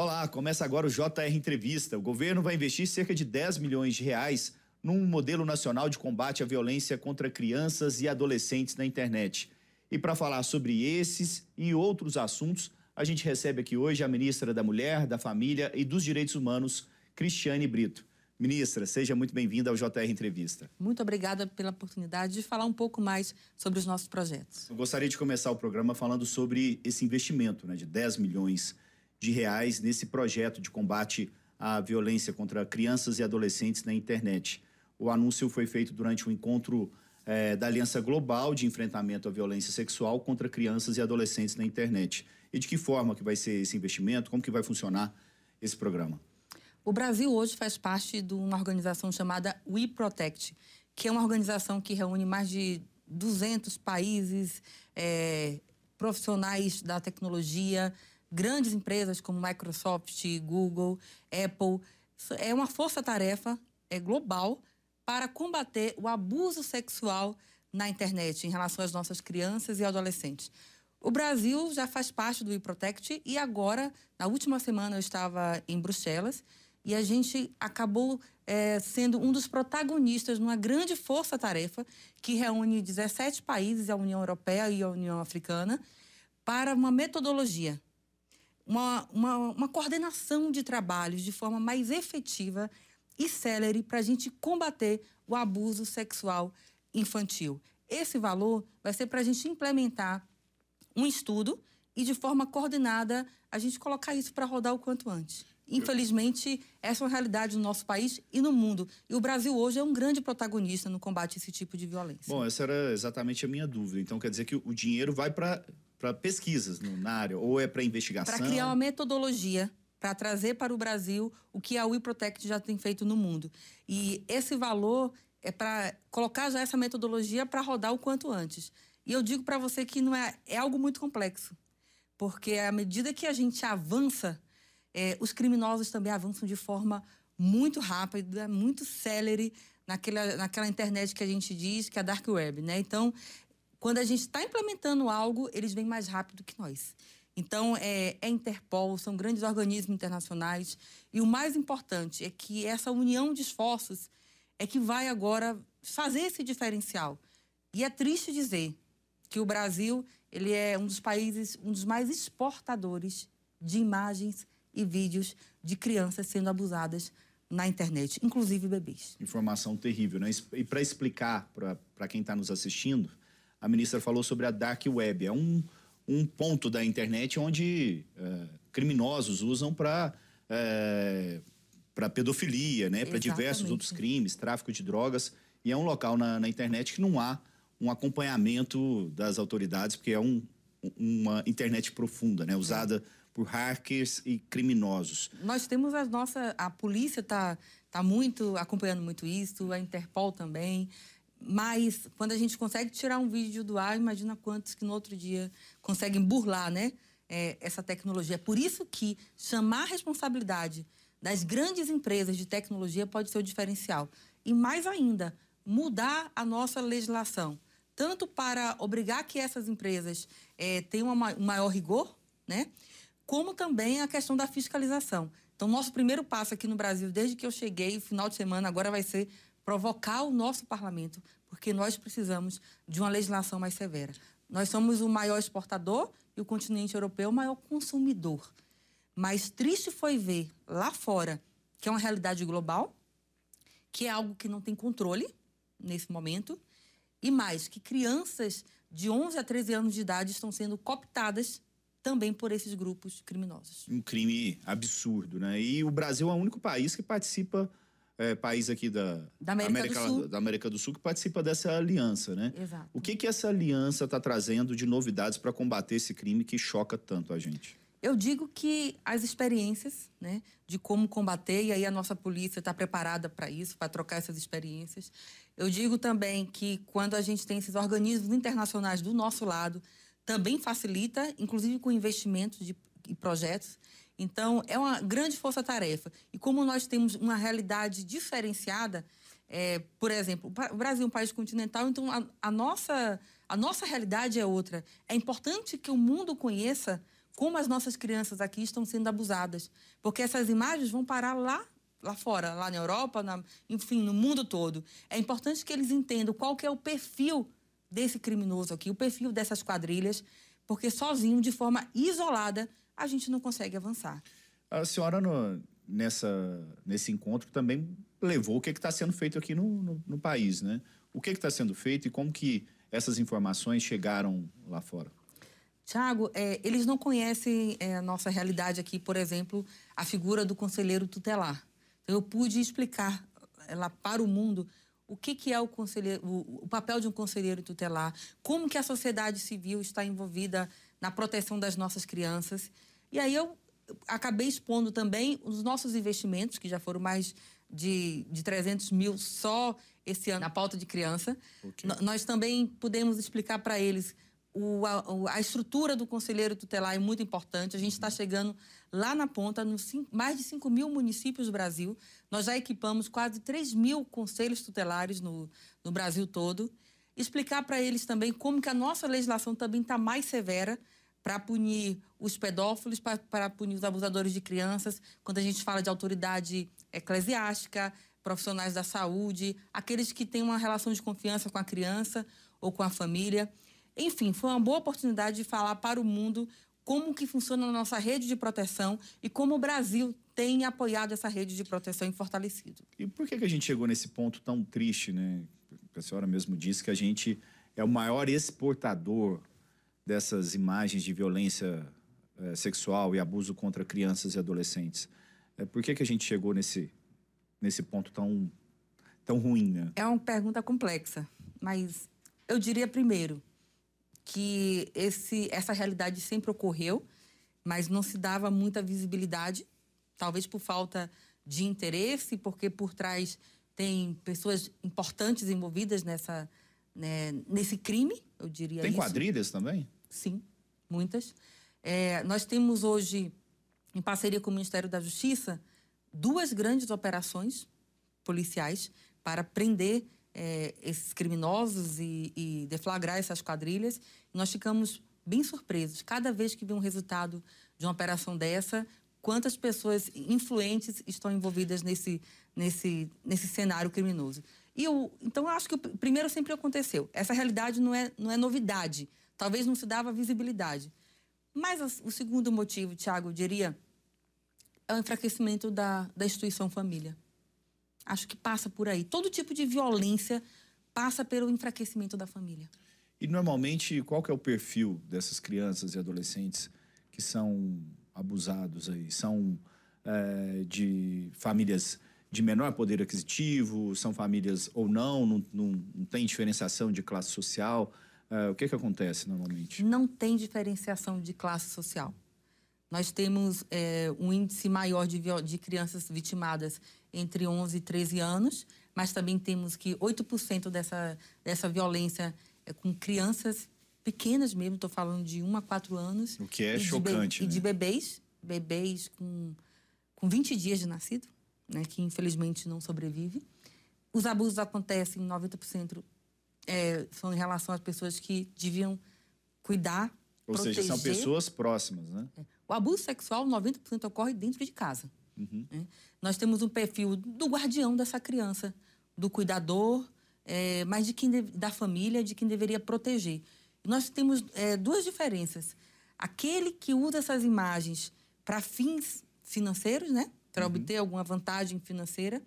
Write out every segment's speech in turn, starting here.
Olá, começa agora o JR Entrevista. O governo vai investir cerca de 10 milhões de reais num modelo nacional de combate à violência contra crianças e adolescentes na internet. E para falar sobre esses e outros assuntos, a gente recebe aqui hoje a ministra da Mulher, da Família e dos Direitos Humanos, Cristiane Brito. Ministra, seja muito bem-vinda ao JR Entrevista. Muito obrigada pela oportunidade de falar um pouco mais sobre os nossos projetos. Eu gostaria de começar o programa falando sobre esse investimento né, de 10 milhões de reais nesse projeto de combate à violência contra crianças e adolescentes na internet. O anúncio foi feito durante um encontro é, da Aliança Global de Enfrentamento à Violência Sexual contra Crianças e Adolescentes na Internet. E de que forma que vai ser esse investimento? Como que vai funcionar esse programa? O Brasil hoje faz parte de uma organização chamada We Protect, que é uma organização que reúne mais de 200 países, é, profissionais da tecnologia, grandes empresas como Microsoft, Google, Apple. É uma força-tarefa é global para combater o abuso sexual na internet em relação às nossas crianças e adolescentes. O Brasil já faz parte do eProtect e agora, na última semana, eu estava em Bruxelas e a gente acabou é, sendo um dos protagonistas numa grande força-tarefa que reúne 17 países, a União Europeia e a União Africana, para uma metodologia, uma, uma, uma coordenação de trabalhos de forma mais efetiva e célere para a gente combater o abuso sexual infantil. Esse valor vai ser para a gente implementar um estudo e, de forma coordenada, a gente colocar isso para rodar o quanto antes. Infelizmente, essa é uma realidade no nosso país e no mundo. E o Brasil hoje é um grande protagonista no combate a esse tipo de violência. Bom, essa era exatamente a minha dúvida. Então, quer dizer que o dinheiro vai para pesquisas na área ou é para investigação? Para criar uma metodologia para trazer para o Brasil o que a WeProtect já tem feito no mundo. E esse valor é para colocar já essa metodologia para rodar o quanto antes. E eu digo para você que não é, é algo muito complexo, porque à medida que a gente avança, é, os criminosos também avançam de forma muito rápida, muito célere naquela, naquela internet que a gente diz que é a dark web, né? Então, quando a gente está implementando algo, eles vêm mais rápido que nós. Então, é, é Interpol, são grandes organismos internacionais. E o mais importante é que essa união de esforços é que vai agora fazer esse diferencial. E é triste dizer que o Brasil ele é um dos países, um dos mais exportadores de imagens e vídeos de crianças sendo abusadas na internet, inclusive bebês. Informação terrível, né? E para explicar para quem está nos assistindo, a ministra falou sobre a Dark Web. É um um ponto da internet onde é, criminosos usam para é, para pedofilia, né, para diversos outros crimes, tráfico de drogas, e é um local na, na, internet que não há um acompanhamento das autoridades, porque é um, uma internet profunda, né, usada é. por hackers e criminosos. Nós temos a nossa, a polícia está tá muito acompanhando muito isso, a Interpol também. Mas quando a gente consegue tirar um vídeo do ar, imagina quantos que no outro dia conseguem burlar, né? É, essa tecnologia. É por isso que chamar a responsabilidade das grandes empresas de tecnologia pode ser o diferencial. E mais ainda, mudar a nossa legislação, tanto para obrigar que essas empresas é, tenham um maior rigor, né? Como também a questão da fiscalização. Então, nosso primeiro passo aqui no Brasil, desde que eu cheguei, final de semana, agora vai ser provocar o nosso parlamento, porque nós precisamos de uma legislação mais severa. Nós somos o maior exportador e o continente europeu o maior consumidor. Mas triste foi ver lá fora, que é uma realidade global, que é algo que não tem controle nesse momento, e mais, que crianças de 11 a 13 anos de idade estão sendo cooptadas também por esses grupos criminosos. Um crime absurdo, né? E o Brasil é o único país que participa é, país aqui da, da América, América, do Sul. da América do Sul que participa dessa aliança, né? Exato. O que, que essa aliança está trazendo de novidades para combater esse crime que choca tanto a gente? Eu digo que as experiências, né, de como combater, e aí a nossa polícia está preparada para isso, para trocar essas experiências. Eu digo também que quando a gente tem esses organismos internacionais do nosso lado, também facilita, inclusive com investimentos de, e projetos. Então, é uma grande força-tarefa. E como nós temos uma realidade diferenciada, é, por exemplo, o Brasil é um país continental, então a, a, nossa, a nossa realidade é outra. É importante que o mundo conheça como as nossas crianças aqui estão sendo abusadas. Porque essas imagens vão parar lá lá fora, lá na Europa, na, enfim, no mundo todo. É importante que eles entendam qual que é o perfil desse criminoso aqui, o perfil dessas quadrilhas, porque sozinho, de forma isolada, a gente não consegue avançar. A senhora, no, nessa, nesse encontro, também levou o que está sendo feito aqui no, no, no, país, né? O que está sendo feito e como que essas informações chegaram lá fora? Tiago, é, eles não conhecem é, a nossa realidade aqui, por exemplo, a figura do conselheiro tutelar. Então, eu pude explicar é, lá para o mundo o que, que é o, conselheiro, o, o, papel de um conselheiro tutelar, como que a sociedade civil está envolvida na proteção das nossas crianças. E aí eu acabei expondo também os nossos investimentos, que já foram mais de, de 300 mil só esse ano na pauta de criança. Okay. Nós também pudemos explicar para eles o, a, a, estrutura do conselheiro tutelar é muito importante. A gente está chegando lá na ponta, nos mais de 5 mil municípios do Brasil. Nós já equipamos quase 3 mil conselhos tutelares no, no Brasil todo. Explicar para eles também como que a nossa legislação também está mais severa para punir os pedófilos, para punir os abusadores de crianças, quando a gente fala de autoridade eclesiástica, profissionais da saúde, aqueles que têm uma relação de confiança com a criança ou com a família. Enfim, foi uma boa oportunidade de falar para o mundo como que funciona a nossa rede de proteção e como o Brasil tem apoiado essa rede de proteção e fortalecido. E por que, que a gente chegou nesse ponto tão triste, né? A senhora mesmo disse que a gente é o maior exportador dessas imagens de violência é, sexual e abuso contra crianças e adolescentes. É, por que, que a gente chegou nesse, nesse ponto tão, tão ruim, né? É uma pergunta complexa, mas eu diria primeiro que esse, essa realidade sempre ocorreu, mas não se dava muita visibilidade, talvez por falta de interesse, porque por trás tem pessoas importantes envolvidas nessa, né, nesse crime, eu diria Tem isso. quadrilhas também? Sim, muitas. É, nós temos hoje, em parceria com o Ministério da Justiça, duas grandes operações policiais para prender é, esses criminosos e, e, deflagrar essas quadrilhas. Nós ficamos bem surpresos cada vez que vê um resultado de uma operação dessa, quantas pessoas influentes estão envolvidas nesse, nesse, nesse cenário criminoso. E eu, então, eu acho que o primeiro sempre aconteceu. Essa realidade não é, não é novidade. Talvez não se dava visibilidade. Mas o segundo motivo, Tiago, eu diria, é o enfraquecimento da, da instituição família. Acho que passa por aí. Todo tipo de violência passa pelo enfraquecimento da família. E normalmente, qual que é o perfil dessas crianças e adolescentes que são abusados aí? São é, de famílias de menor poder aquisitivo? São famílias ou não? Não, não, não tem diferenciação de classe social? Uh, o que, que acontece normalmente? Não tem diferenciação de classe social. Nós temos é, um índice maior de, de crianças vitimadas entre 11 e 13 anos, mas também temos que 8% dessa, dessa violência é com crianças pequenas mesmo, estou falando de 1 a 4 anos. O que é chocante, né? E de bebês, bebês com, com 20 dias de nascido, né, que infelizmente não sobrevive. Os abusos acontecem 90% é, são em relação às pessoas que deviam cuidar, Ou proteger. seja, são pessoas próximas, né? É. O abuso sexual, 90% ocorre dentro de casa. Uhum. Né? Nós temos um perfil do guardião dessa criança, do cuidador, é, mas de quem da família, de quem deveria proteger. Nós temos é, duas diferenças. Aquele que usa essas imagens para fins financeiros, né? Para uhum. obter alguma vantagem financeira,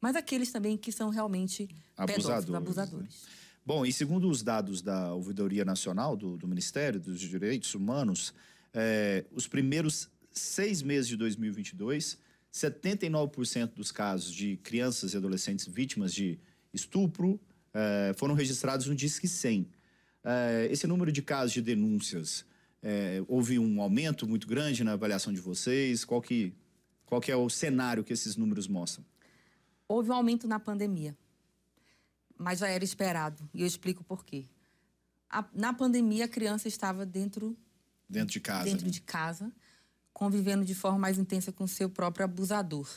mas aqueles também que são realmente abusadores. abusadores. Né? Bom, e segundo os dados da Ouvidoria Nacional do, do Ministério dos Direitos Humanos, é, os primeiros seis meses de 2022, 79% dos casos de crianças e adolescentes vítimas de estupro é, foram registrados no Disque 100. É, esse número de casos de denúncias, é, houve um aumento muito grande na avaliação de vocês? Qual que, qual que é o cenário que esses números mostram? Houve um aumento na pandemia mas já era esperado. E eu explico por quê. A, na pandemia, a criança estava dentro... Dentro de casa. Dentro né? de casa, convivendo de forma mais intensa com seu próprio abusador.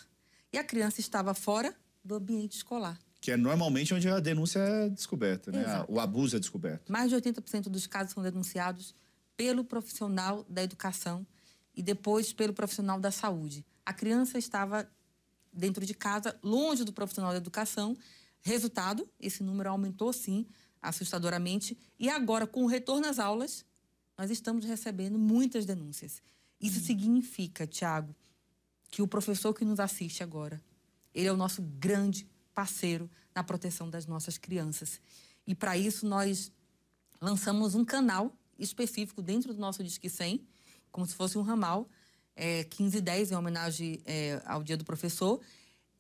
E a criança estava fora do ambiente escolar. Que é normalmente onde a denúncia é descoberta, né? O abuso é descoberto. Mais de 80% dos casos são denunciados pelo profissional da educação e depois pelo profissional da saúde. A criança estava dentro de casa, longe do profissional da educação. Resultado, esse número aumentou sim, assustadoramente. E agora, com o retorno às aulas, nós estamos recebendo muitas denúncias. Isso significa, Tiago, que o professor que nos assiste agora, ele é o nosso grande parceiro na proteção das nossas crianças. E para isso nós lançamos um canal específico dentro do nosso Disque 100, como se fosse um ramal, é, 1510, em homenagem é, ao Dia do Professor.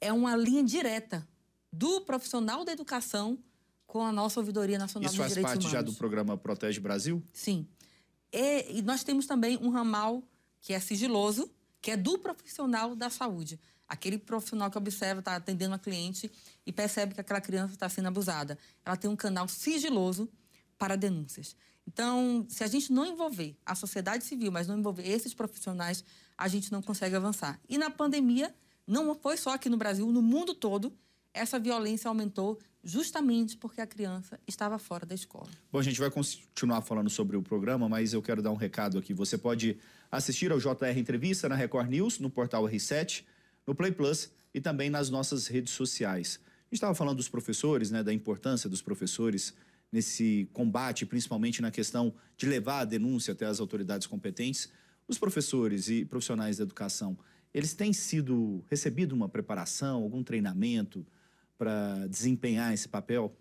É uma linha direta do profissional da educação com a nossa Ouvidoria Nacional Isso dos faz Direitos parte Humanos. já do programa Protege Brasil? Sim. E, e nós temos também um ramal que é sigiloso, que é do profissional da saúde. Aquele profissional que observa, está atendendo a cliente e percebe que aquela criança está sendo abusada. Ela tem um canal sigiloso para denúncias. Então, se a gente não envolver a sociedade civil, mas não envolver esses profissionais, a gente não consegue avançar. E na pandemia, não foi só aqui no Brasil, no mundo todo, essa violência aumentou justamente porque a criança estava fora da escola. Bom, a gente vai continuar falando sobre o programa, mas eu quero dar um recado aqui. Você pode assistir ao JR Entrevista na Record News, no portal R7, no Play Plus e também nas nossas redes sociais. A gente estava falando dos professores, né, da importância dos professores nesse combate, principalmente na questão de levar a denúncia até as autoridades competentes. Os professores e profissionais da educação, eles têm sido recebido uma preparação, algum treinamento para desempenhar esse papel?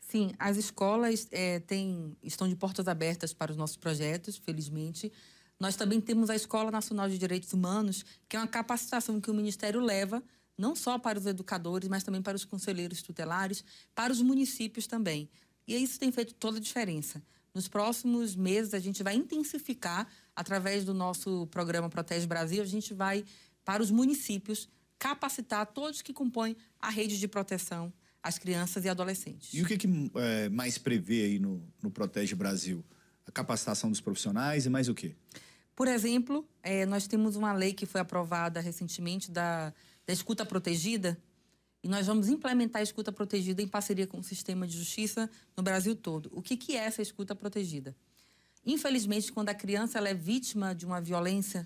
Sim, as escolas é, têm, estão de portas abertas para os nossos projetos, felizmente. Nós também temos a Escola Nacional de Direitos Humanos, que é uma capacitação que o Ministério leva não só para os educadores, mas também para os conselheiros tutelares, para os municípios também. E isso tem feito toda a diferença. Nos próximos meses, a gente vai intensificar, através do nosso programa Protege Brasil, a gente vai para os municípios capacitar todos que compõem a rede de proteção às crianças e adolescentes. E o que, que é, mais prevê aí no, no Protege Brasil? A capacitação dos profissionais e mais o quê? Por exemplo, é, nós temos uma lei que foi aprovada recentemente da, da escuta protegida, e nós vamos implementar a escuta protegida em parceria com o sistema de justiça no Brasil todo. O que, que é essa escuta protegida? Infelizmente, quando a criança é vítima de uma violência,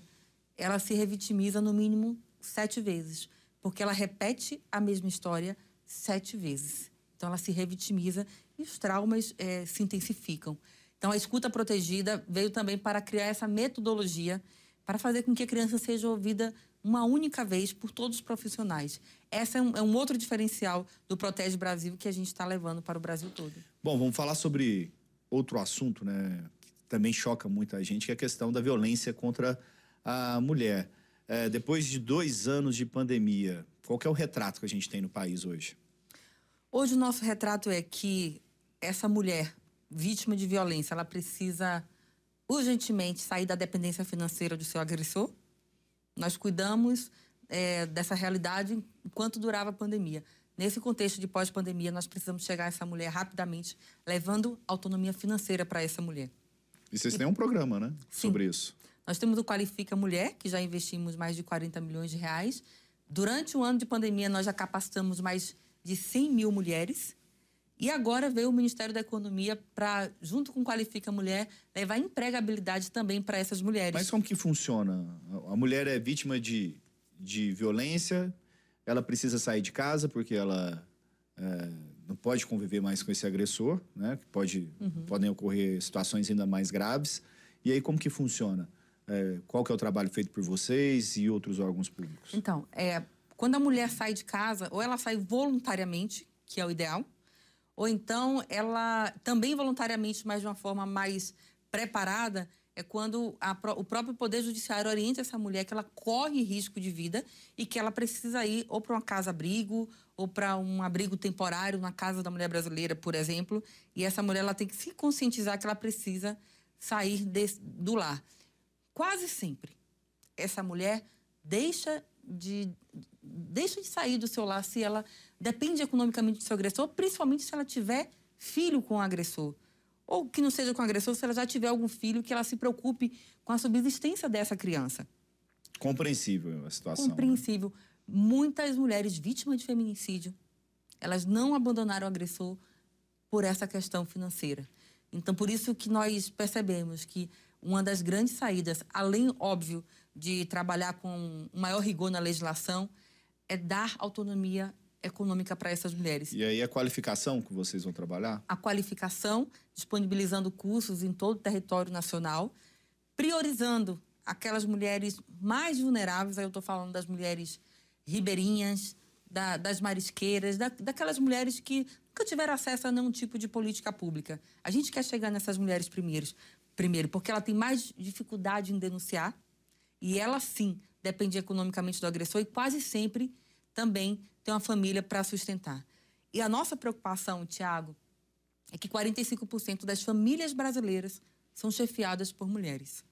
ela se revitimiza no mínimo sete vezes, porque ela repete a mesma história sete vezes. Então, ela se revitimiza e os traumas é, se intensificam. Então, a escuta protegida veio também para criar essa metodologia para fazer com que a criança seja ouvida uma única vez por todos os profissionais. Esse é um, é um outro diferencial do Protege Brasil que a gente está levando para o Brasil todo. Bom, vamos falar sobre outro assunto, né? Que também choca muita gente, que é a questão da violência contra a mulher. É, depois de dois anos de pandemia, qual é o retrato que a gente tem no país hoje? Hoje o nosso retrato é que essa mulher vítima de violência, ela precisa urgentemente sair da dependência financeira do seu agressor. Nós cuidamos é, dessa realidade enquanto durava a pandemia. Nesse contexto de pós-pandemia, nós precisamos chegar a essa mulher rapidamente, levando autonomia financeira para essa mulher. E vocês têm um programa, né? Sim. Sobre isso. Nós temos o Qualifica Mulher, que já investimos mais de 40 milhões de reais. Durante o ano de pandemia, nós já capacitamos mais de 100 mil mulheres. E agora veio o Ministério da Economia para, junto com Qualifica Mulher, levar empregabilidade também para essas mulheres. Mas como que funciona? A mulher é vítima de, de violência, ela precisa sair de casa porque ela é, não pode conviver mais com esse agressor, né? Pode, uhum. Podem ocorrer situações ainda mais graves. E aí como que funciona? É, qual que é o trabalho feito por vocês e outros órgãos públicos? Então, é, quando a mulher sai de casa, ou ela sai voluntariamente, que é o ideal, ou então ela também voluntariamente, mas de uma forma mais preparada, é quando a, o próprio Poder Judiciário orienta essa mulher que ela corre risco de vida e que ela precisa ir ou para uma casa-abrigo ou para um abrigo temporário na Casa da Mulher Brasileira, por exemplo. E essa mulher ela tem que se conscientizar que ela precisa sair desse, do lar. Quase sempre, essa mulher deixa de, deixa de sair do seu lar se ela depende economicamente do seu agressor, principalmente se ela tiver filho com o agressor. Ou que não seja com o agressor, se ela já tiver algum filho, que ela se preocupe com a subsistência dessa criança. Compreensível a situação. Compreensível. Né? Muitas mulheres vítimas de feminicídio, elas não abandonaram o agressor por essa questão financeira. Então, por isso que nós percebemos que uma das grandes saídas, além, óbvio, de trabalhar com um maior rigor na legislação, é dar autonomia econômica para essas mulheres. E aí a qualificação que vocês vão trabalhar? A qualificação, disponibilizando cursos em todo o território nacional, priorizando aquelas mulheres mais vulneráveis, aí eu estou falando das mulheres ribeirinhas, da, das marisqueiras, da, daquelas mulheres que nunca tiveram acesso a nenhum tipo de política pública. A gente quer chegar nessas mulheres primeiros, primeiro, porque ela tem mais dificuldade em denunciar, e ela sim depende economicamente do agressor e quase sempre também tem uma família para sustentar. E a nossa preocupação, Tiago, é que 45% das famílias brasileiras são chefiadas por mulheres.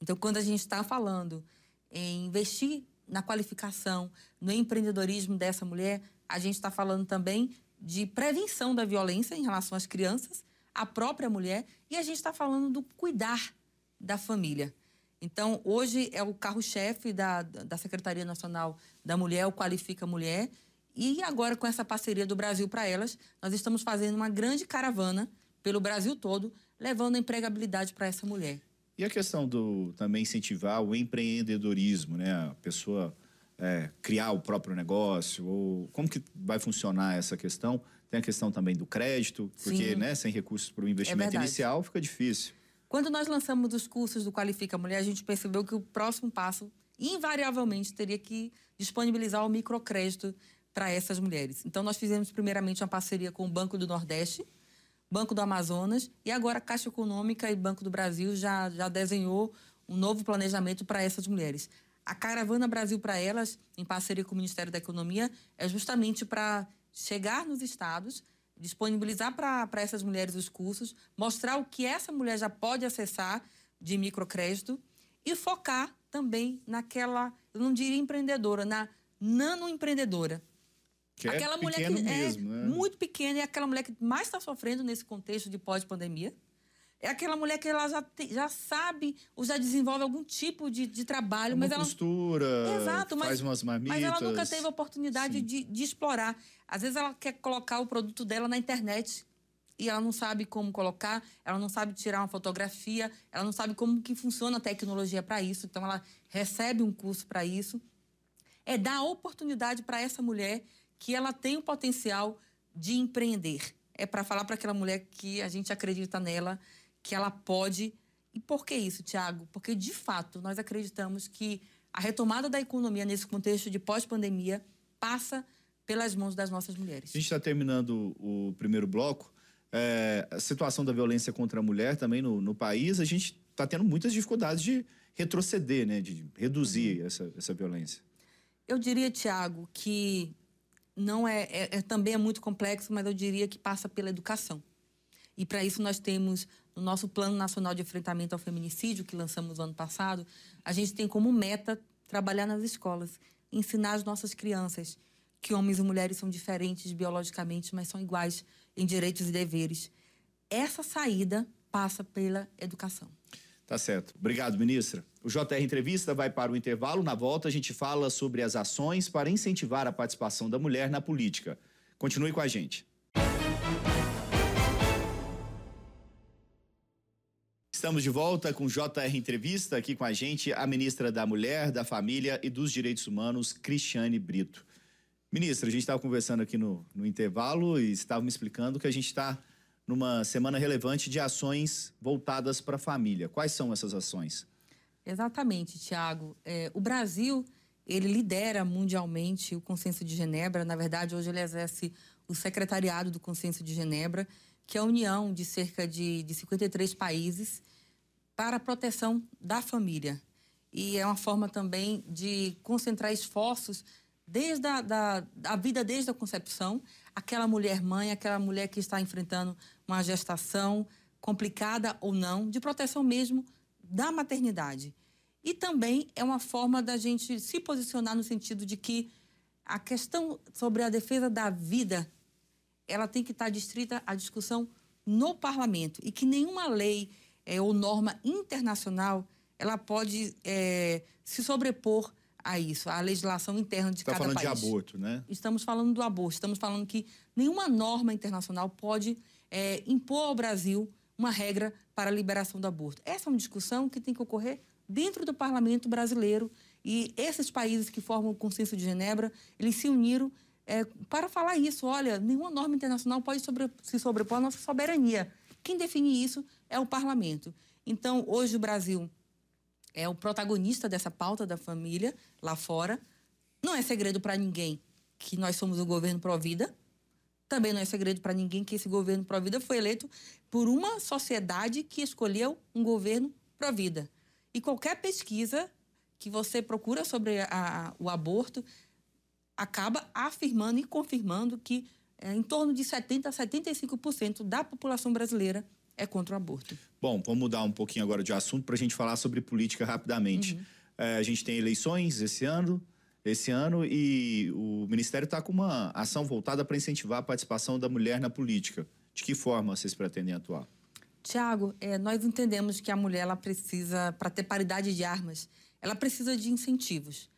Então, quando a gente está falando em investir na qualificação, no empreendedorismo dessa mulher, a gente está falando também de prevenção da violência em relação às crianças, à própria mulher, e a gente está falando do cuidar da família. Então, hoje é o carro-chefe da, da Secretaria Nacional da Mulher, o Qualifica Mulher. E agora, com essa parceria do Brasil para Elas, nós estamos fazendo uma grande caravana pelo Brasil todo, levando a empregabilidade para essa mulher. E a questão do também incentivar o empreendedorismo, né? A pessoa é, criar o próprio negócio, ou como que vai funcionar essa questão? Tem a questão também do crédito, porque né, sem recursos para o investimento é inicial fica difícil. Quando nós lançamos os cursos do Qualifica Mulher, a gente percebeu que o próximo passo, invariavelmente, teria que disponibilizar o microcrédito para essas mulheres. Então, nós fizemos primeiramente uma parceria com o Banco do Nordeste, Banco do Amazonas e agora Caixa Econômica e Banco do Brasil já, já desenhou um novo planejamento para essas mulheres. A Caravana Brasil para Elas, em parceria com o Ministério da Economia, é justamente para chegar nos estados disponibilizar para essas mulheres os cursos, mostrar o que essa mulher já pode acessar de microcrédito e focar também naquela, eu não diria empreendedora, na nanoempreendedora. Que é aquela é mulher que mesmo, é né? muito pequena e aquela mulher que mais está sofrendo nesse contexto de pós-pandemia. É aquela mulher que ela já, te, já sabe ou já desenvolve algum tipo de, de trabalho, Uma mas ela costura, Exato, mas, faz umas marmitas. Mas ela nunca teve a oportunidade de, de explorar. Às vezes ela quer colocar o produto dela na internet e ela não sabe como colocar, ela não sabe tirar uma fotografia, ela não sabe como que funciona a tecnologia para isso. Então ela recebe um curso para isso. É dar oportunidade para essa mulher que ela tem o potencial de empreender. É para falar para aquela mulher que a gente acredita nela que ela pode. E por que isso, Tiago? Porque, de fato, nós acreditamos que a retomada da economia nesse contexto de pós-pandemia passa pelas mãos das nossas mulheres. A gente está terminando o primeiro bloco. É, a situação da violência contra a mulher também no, no país, a gente está tendo muitas dificuldades de retroceder, né, de reduzir uhum. essa, essa violência. Eu diria, Tiago, que não é, é, é, também é muito complexo, mas eu diria que passa pela educação. E para isso nós temos no nosso Plano Nacional de Enfrentamento ao Feminicídio, que lançamos no ano passado, a gente tem como meta trabalhar nas escolas, ensinar as nossas crianças que homens e mulheres são diferentes biologicamente, mas são iguais em direitos e deveres. Essa saída passa pela educação. Tá certo. Obrigado, ministra. O JR Entrevista vai para o intervalo. Na volta, a gente fala sobre as ações para incentivar a participação da mulher na política. Continue com a gente. Estamos de volta com JR Entrevista, aqui com a gente a ministra da Mulher, da Família e dos Direitos Humanos, Cristiane Brito. Ministra, a gente estava conversando aqui no, no intervalo e estava me explicando que a gente está numa semana relevante de ações voltadas para a família. Quais são essas ações? Exatamente, Tiago. É, o Brasil, ele lidera mundialmente o Consenso de Genebra. Na verdade, hoje ele exerce o secretariado do Consenso de Genebra, que é a união de cerca de, de 53 países para a proteção da família. E é uma forma também de concentrar esforços desde a da, a vida desde a concepção, aquela mulher mãe, aquela mulher que está enfrentando uma gestação complicada ou não, de proteção mesmo da maternidade. E também é uma forma da gente se posicionar no sentido de que a questão sobre a defesa da vida, ela tem que estar distrita à discussão no parlamento e que nenhuma lei é, ou norma internacional, ela pode é, se sobrepor a isso, à legislação interna de tá cada país. Estamos falando de aborto, né? Estamos falando do aborto. Estamos falando que nenhuma norma internacional pode é, impor ao Brasil uma regra para a liberação do aborto. Essa é uma discussão que tem que ocorrer dentro do parlamento brasileiro e esses países que formam o Consenso de Genebra, eles se uniram é, para falar isso. Olha, nenhuma norma internacional pode sobre, se sobrepor à nossa soberania. Quem define isso é o parlamento. Então, hoje o Brasil é o protagonista dessa pauta da família lá fora. Não é segredo para ninguém que nós somos o governo pró-vida. Também não é segredo para ninguém que esse governo pró-vida foi eleito por uma sociedade que escolheu um governo pró-vida. E qualquer pesquisa que você procura sobre a, o aborto acaba afirmando e confirmando que é, em torno de 70% a 75% da população brasileira é contra o aborto. Bom, vamos mudar um pouquinho agora de assunto para a gente falar sobre política rapidamente. Uhum. É, a gente tem eleições esse ano, esse ano e o Ministério está com uma ação voltada para incentivar a participação da mulher na política. De que forma vocês pretendem atuar? Tiago, é, nós entendemos que a mulher ela precisa, para ter paridade de armas, ela precisa de incentivos.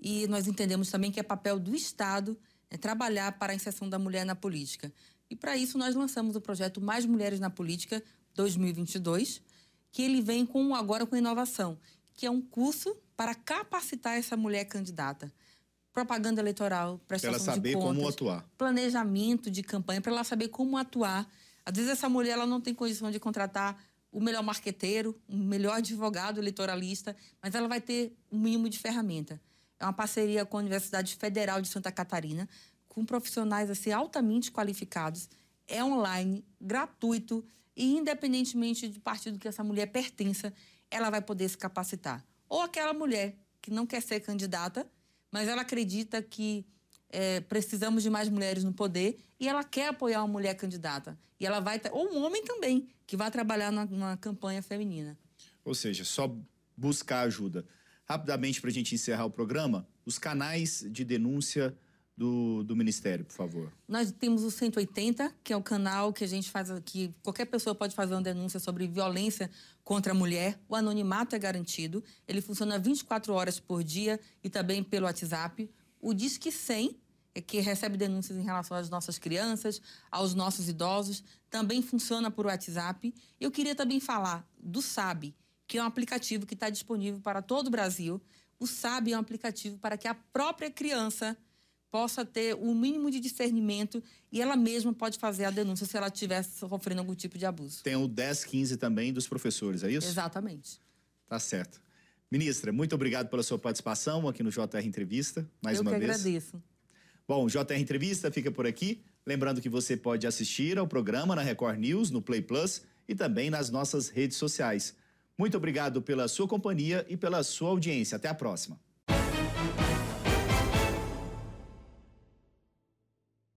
E nós entendemos também que é papel do Estado é, trabalhar para a inserção da mulher na política. E para isso nós lançamos o projeto Mais Mulheres na Política 2022, que ele vem com agora com inovação, que é um curso para capacitar essa mulher candidata. Propaganda eleitoral, prestação ela saber de contas, como atuar. planejamento de campanha, para ela saber como atuar. Às vezes essa mulher ela não tem condição de contratar o melhor marqueteiro, o melhor advogado eleitoralista, mas ela vai ter um mínimo de ferramenta. É uma parceria com a Universidade Federal de Santa Catarina, com profissionais assim altamente qualificados. É online, gratuito e independentemente do partido que essa mulher pertença, ela vai poder se capacitar. Ou aquela mulher que não quer ser candidata, mas ela acredita que é, precisamos de mais mulheres no poder e ela quer apoiar uma mulher candidata. E ela vai. Ou um homem também, que vai trabalhar na, numa campanha feminina. Ou seja, só buscar ajuda. Rapidamente, para a gente encerrar o programa, os canais de denúncia do, do Ministério, por favor. Nós temos o 180, que é o canal que a gente faz, que qualquer pessoa pode fazer uma denúncia sobre violência contra a mulher. O anonimato é garantido, ele funciona 24 horas por dia e também pelo WhatsApp. O Disque 100, é que recebe denúncias em relação às nossas crianças, aos nossos idosos, também funciona por WhatsApp. Eu queria também falar do SAB, que é um aplicativo que está disponível para todo o Brasil. O SAB é um aplicativo para que a própria criança possa ter o um mínimo de discernimento e ela mesma pode fazer a denúncia se ela estiver sofrendo algum tipo de abuso. Tem o 1015 também dos professores, é isso? Exatamente. Tá certo. Ministra, muito obrigado pela sua participação aqui no JR Entrevista, mais Eu uma vez. Eu que agradeço. Bom, JR Entrevista fica por aqui. Lembrando que você pode assistir ao programa na Record News, no Play Plus e também nas nossas redes sociais. Muito obrigado pela sua companhia e pela sua audiência. Até a próxima.